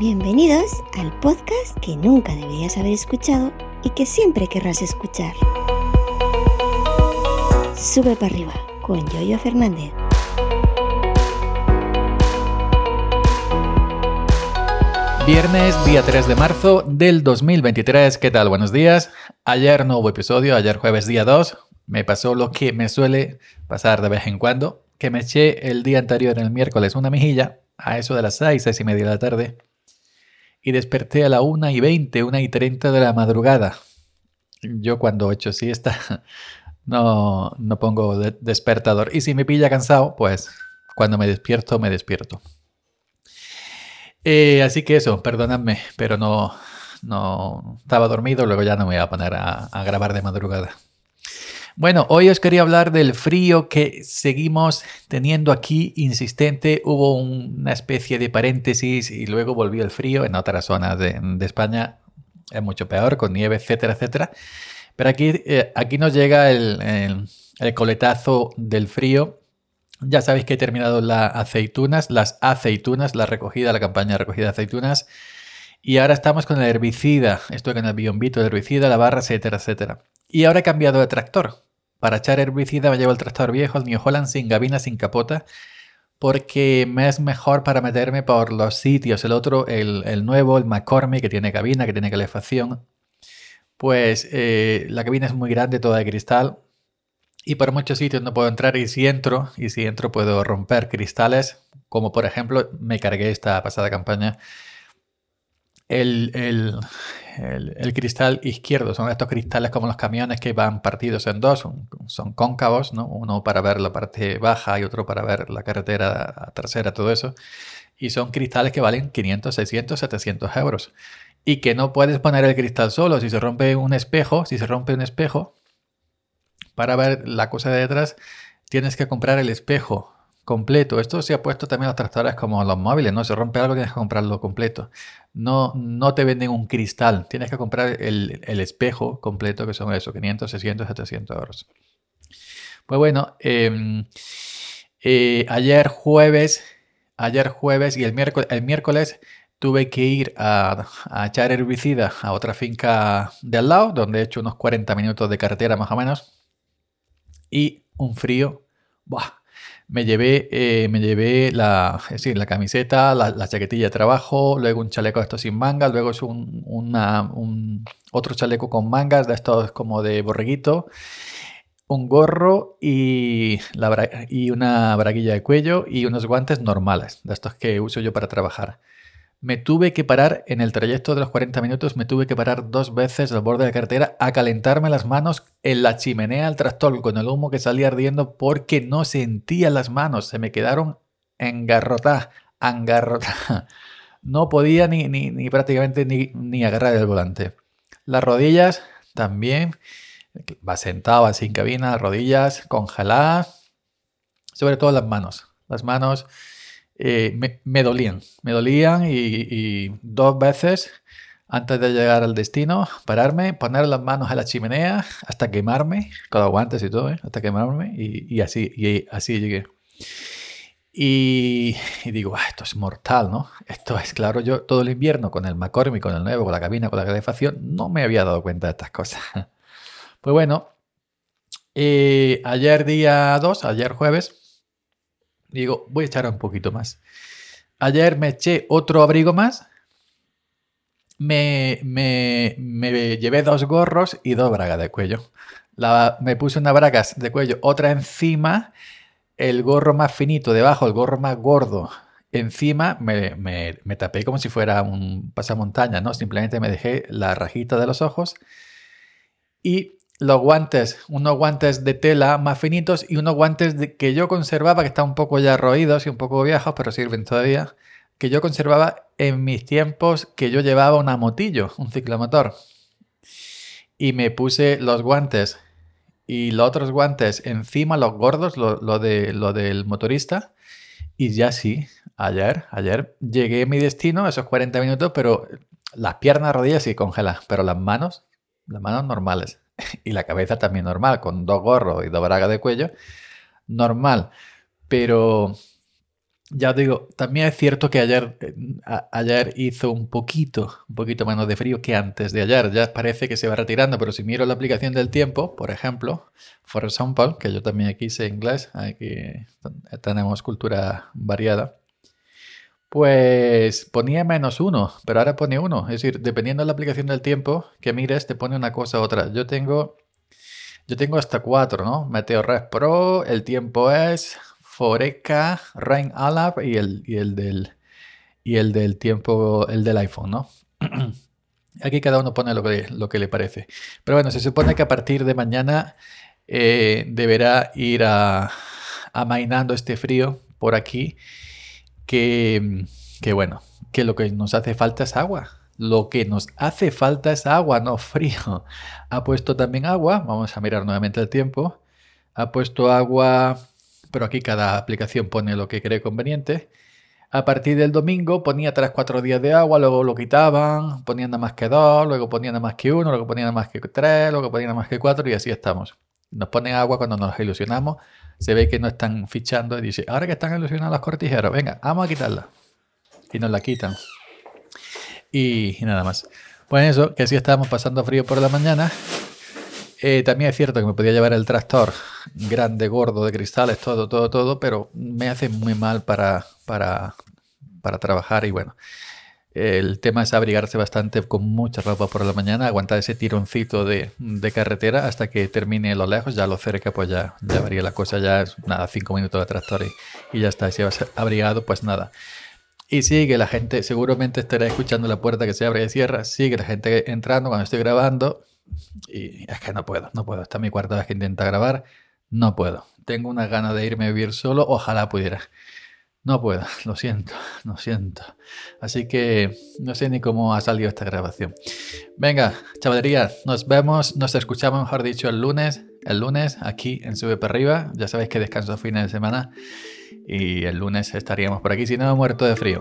Bienvenidos al podcast que nunca deberías haber escuchado y que siempre querrás escuchar. Sube para arriba con Yoyo Fernández. Viernes, día 3 de marzo del 2023. ¿Qué tal? Buenos días. Ayer no hubo episodio, ayer jueves día 2. Me pasó lo que me suele pasar de vez en cuando, que me eché el día anterior, el miércoles, una mejilla, a eso de las 6, 6 y media de la tarde, y desperté a la 1 y 20, 1 y 30 de la madrugada. Yo cuando he hecho siesta no, no pongo despertador. Y si me pilla cansado, pues cuando me despierto, me despierto. Eh, así que eso, perdonadme, pero no, no estaba dormido, luego ya no me voy a poner a grabar de madrugada. Bueno, hoy os quería hablar del frío que seguimos teniendo aquí insistente. Hubo una especie de paréntesis y luego volvió el frío en otras zonas de, España. Es mucho peor, con nieve, etcétera, etcétera. Pero aquí, eh, aquí nos llega el, el coletazo del frío ya sabéis que he terminado las aceitunas, las aceitunas, la recogida, la campaña de recogida de aceitunas. Y ahora estamos con el herbicida. Estoy con el biombito de herbicida, la barra, etcétera, etcétera. Y ahora he cambiado de tractor. Para echar herbicida me llevo el tractor viejo, el New Holland sin gabina, sin capota, porque me es mejor para meterme por los sitios. El otro, el, nuevo, el McCormick, que tiene cabina, que tiene calefacción, pues eh, la cabina es muy grande, toda de cristal, y por muchos sitios no puedo entrar y si entro, y si entro puedo romper cristales, como por ejemplo me cargué esta pasada campaña el, el, cristal izquierdo. Son estos cristales como los camiones que van partidos en dos, son, cóncavos, ¿no? uno para ver la parte baja y otro para ver la carretera trasera, todo eso. Y son cristales que valen 500, 600, 700 euros. Y que no puedes poner el cristal solo. Si se rompe un espejo, si se rompe un espejo, para ver la cosa de detrás, tienes que comprar el espejo completo. Esto se ha puesto también a tractores como los móviles, ¿no? Se rompe algo, tienes que comprarlo completo. No, no te venden un cristal, tienes que comprar el, espejo completo, que son eso, 500, 600, 700 euros. Pues bueno, em, eh, ayer jueves, ayer jueves y el miércoles, el miércoles tuve que ir a, a, echar herbicida a otra finca de al lado, donde he hecho unos 40 minutos de carretera más o menos. Y un frío. Me llevé, eh, me llevé la, la camiseta, la, chaquetilla de trabajo, luego un chaleco de estos sin mangas, luego es un, un, otro chaleco con mangas de estos como de borreguito, un gorro y, la, y una braguilla de cuello y unos guantes normales, de estos que uso yo para trabajar. Me tuve que parar en el trayecto de los 40 minutos, me tuve que parar dos veces al borde de la carretera a calentarme las manos en la chimenea del tractor con el humo que salía ardiendo porque no sentía las manos, se me quedaron engarrotadas, engarrotadas. No podía ni, ni, prácticamente ni, ni, agarrar el volante. Las rodillas también, va sentado sin cabina, rodillas congeladas, sobre todo las manos. Las manos eh, me, dolían. Me dolían y, dos veces antes de llegar al destino, pararme, poner las manos a la chimenea hasta quemarme, con los guantes y todo, ¿eh? hasta quemarme y, así, y así llegué. Y, digo, ah, esto es mortal, ¿no? Esto es claro, yo todo el invierno con el McCormick, con el nuevo, con la cabina, con la calefacción, no me había dado cuenta de estas cosas. Pues bueno, eh, ayer día 2, ayer jueves, Digo, voy a echar un poquito más. Ayer me eché otro abrigo más. Me, me, me llevé dos gorros y dos bragas de cuello. La, me puse una bragas de cuello, otra encima, el gorro más finito debajo, el gorro más gordo encima, me, me, me tapé como si fuera un pasamontaña, ¿no? Simplemente me dejé la rajita de los ojos y los guantes, unos guantes de tela más finitos y unos guantes que yo conservaba, que están un poco ya roídos y un poco viejos, pero sirven todavía, que yo conservaba en mis tiempos que yo llevaba una motillo, un ciclomotor. Y me puse los guantes y los otros guantes encima, los gordos, lo, de, lo del motorista. Y ya sí, ayer, ayer llegué a mi destino, esos 40 minutos, pero las piernas, rodillas sí congelan, pero las manos, las manos normales. y la cabeza también normal, con dos gorros y dos bragas de cuello, normal. Pero ya digo, también es cierto que ayer, eh, ayer hizo un poquito, un poquito menos de frío que antes de ayer. Ya parece que se va retirando, pero si miro la aplicación del tiempo, por ejemplo, for example, que yo también aquí sé inglés, aquí tenemos cultura variada, pues ponía menos uno, pero ahora pone uno. Es decir, dependiendo de la aplicación del tiempo que mires, te pone una cosa u otra. Yo tengo, yo tengo hasta cuatro, ¿no? Meteorres Pro, el tiempo es Foreca, Rain Alab y el, y el del y el del tiempo, el del iPhone, ¿no? Aquí cada uno pone lo que, lo que le parece. Pero bueno, se supone que a partir de mañana eh, deberá ir a, amainando este frío por aquí. Que, bueno, que lo que nos hace falta es agua. Lo que nos hace falta es agua, no frío. Ha puesto también agua. Vamos a mirar nuevamente el tiempo. Ha puesto agua pero aquí cada aplicación pone lo que cree conveniente. A partir del domingo ponía 3-4 días de agua, luego lo quitaban, ponían nada más que 2, luego ponían nada más que 1, luego ponían nada más que 3, luego ponían nada más que 4 y así estamos. Nos ponen agua cuando nos ilusionamos, se ve que no están fichando y dice, ahora que están ilusionados los cortijeros, venga, vamos a quitarla. Y nos la quitan. Y, y nada más. Pues eso, que así estábamos pasando frío por la mañana eh, también es cierto que me podía llevar el tractor grande, gordo, de cristales, todo, todo, todo, pero me hace muy mal para, para, para trabajar y bueno. El tema es abrigarse bastante con mucha ropa por la mañana, aguantar ese tironcito de, de carretera hasta que termine lo lejos, ya lo cerca, pues ya, ya varía la cosa, ya nada, cinco minutos de tractor y, y ya está. Si vas abrigado, pues nada. Y sigue la gente, seguramente estará escuchando la puerta que se abre y cierra, sigue la gente entrando cuando estoy grabando y es que no puedo, no puedo. Está mi cuarta vez que intenta grabar, no puedo. Tengo una gana de irme a vivir solo, ojalá pudiera. No puedo, lo siento, lo siento. Así que no sé ni cómo ha salido esta grabación. Venga, chavalería, nos vemos, nos escuchamos, mejor dicho, el lunes. El lunes aquí en Sube para arriba. Ya sabéis que descanso fines de semana. Y el lunes estaríamos por aquí, si no, muerto de frío.